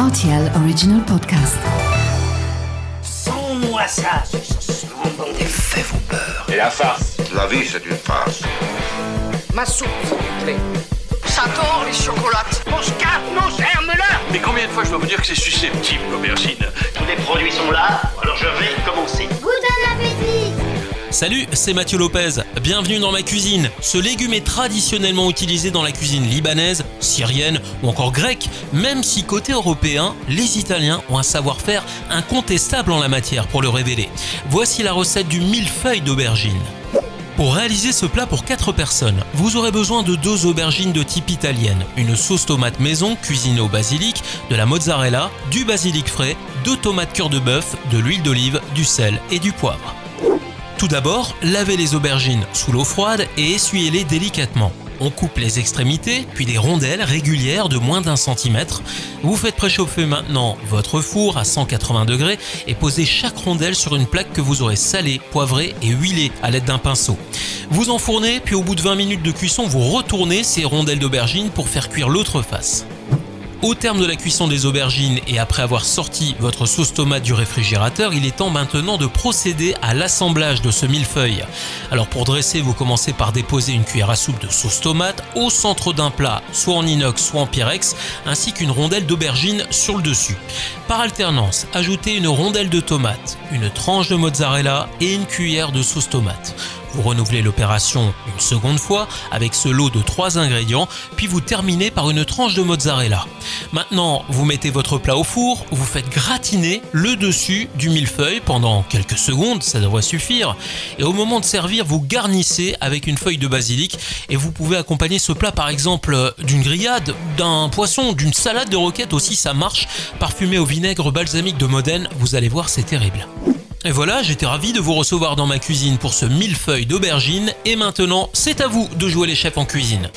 RTL Original Podcast. Sans-moi ça, ce bon des faits vos peurs. Et la farce La vie, c'est une farce. Ma soupe, s'il vous plaît. J'adore les chocolates. Mon scarpe, nos germes-là Mais combien de fois je dois vous dire que c'est susceptible, l'aubergine? Tous les produits sont là, alors je vais commencer. Salut, c'est Mathieu Lopez. Bienvenue dans ma cuisine. Ce légume est traditionnellement utilisé dans la cuisine libanaise, syrienne ou encore grecque, même si côté européen, les Italiens ont un savoir-faire incontestable en la matière pour le révéler. Voici la recette du millefeuille d'aubergine. Pour réaliser ce plat pour 4 personnes, vous aurez besoin de deux aubergines de type italienne, une sauce tomate maison cuisinée au basilic, de la mozzarella, du basilic frais, deux tomates cœur de bœuf, de l'huile d'olive, du sel et du poivre. Tout d'abord, lavez les aubergines sous l'eau froide et essuyez-les délicatement. On coupe les extrémités, puis des rondelles régulières de moins d'un centimètre. Vous faites préchauffer maintenant votre four à 180 degrés et posez chaque rondelle sur une plaque que vous aurez salée, poivrée et huilée à l'aide d'un pinceau. Vous enfournez, puis au bout de 20 minutes de cuisson, vous retournez ces rondelles d'aubergine pour faire cuire l'autre face. Au terme de la cuisson des aubergines et après avoir sorti votre sauce tomate du réfrigérateur, il est temps maintenant de procéder à l'assemblage de ce millefeuille. Alors pour dresser, vous commencez par déposer une cuillère à soupe de sauce tomate au centre d'un plat, soit en inox, soit en pyrex, ainsi qu'une rondelle d'aubergine sur le dessus. Par alternance, ajoutez une rondelle de tomate, une tranche de mozzarella et une cuillère de sauce tomate. Vous renouvelez l'opération une seconde fois avec ce lot de trois ingrédients, puis vous terminez par une tranche de mozzarella. Maintenant, vous mettez votre plat au four, vous faites gratiner le dessus du millefeuille pendant quelques secondes, ça devrait suffire. Et au moment de servir, vous garnissez avec une feuille de basilic et vous pouvez accompagner ce plat par exemple d'une grillade, d'un poisson, d'une salade de roquette aussi, ça marche, parfumé au vinaigre balsamique de Modène, vous allez voir, c'est terrible. Et voilà, j'étais ravi de vous recevoir dans ma cuisine pour ce millefeuille d'aubergine. Et maintenant, c'est à vous de jouer les chefs en cuisine.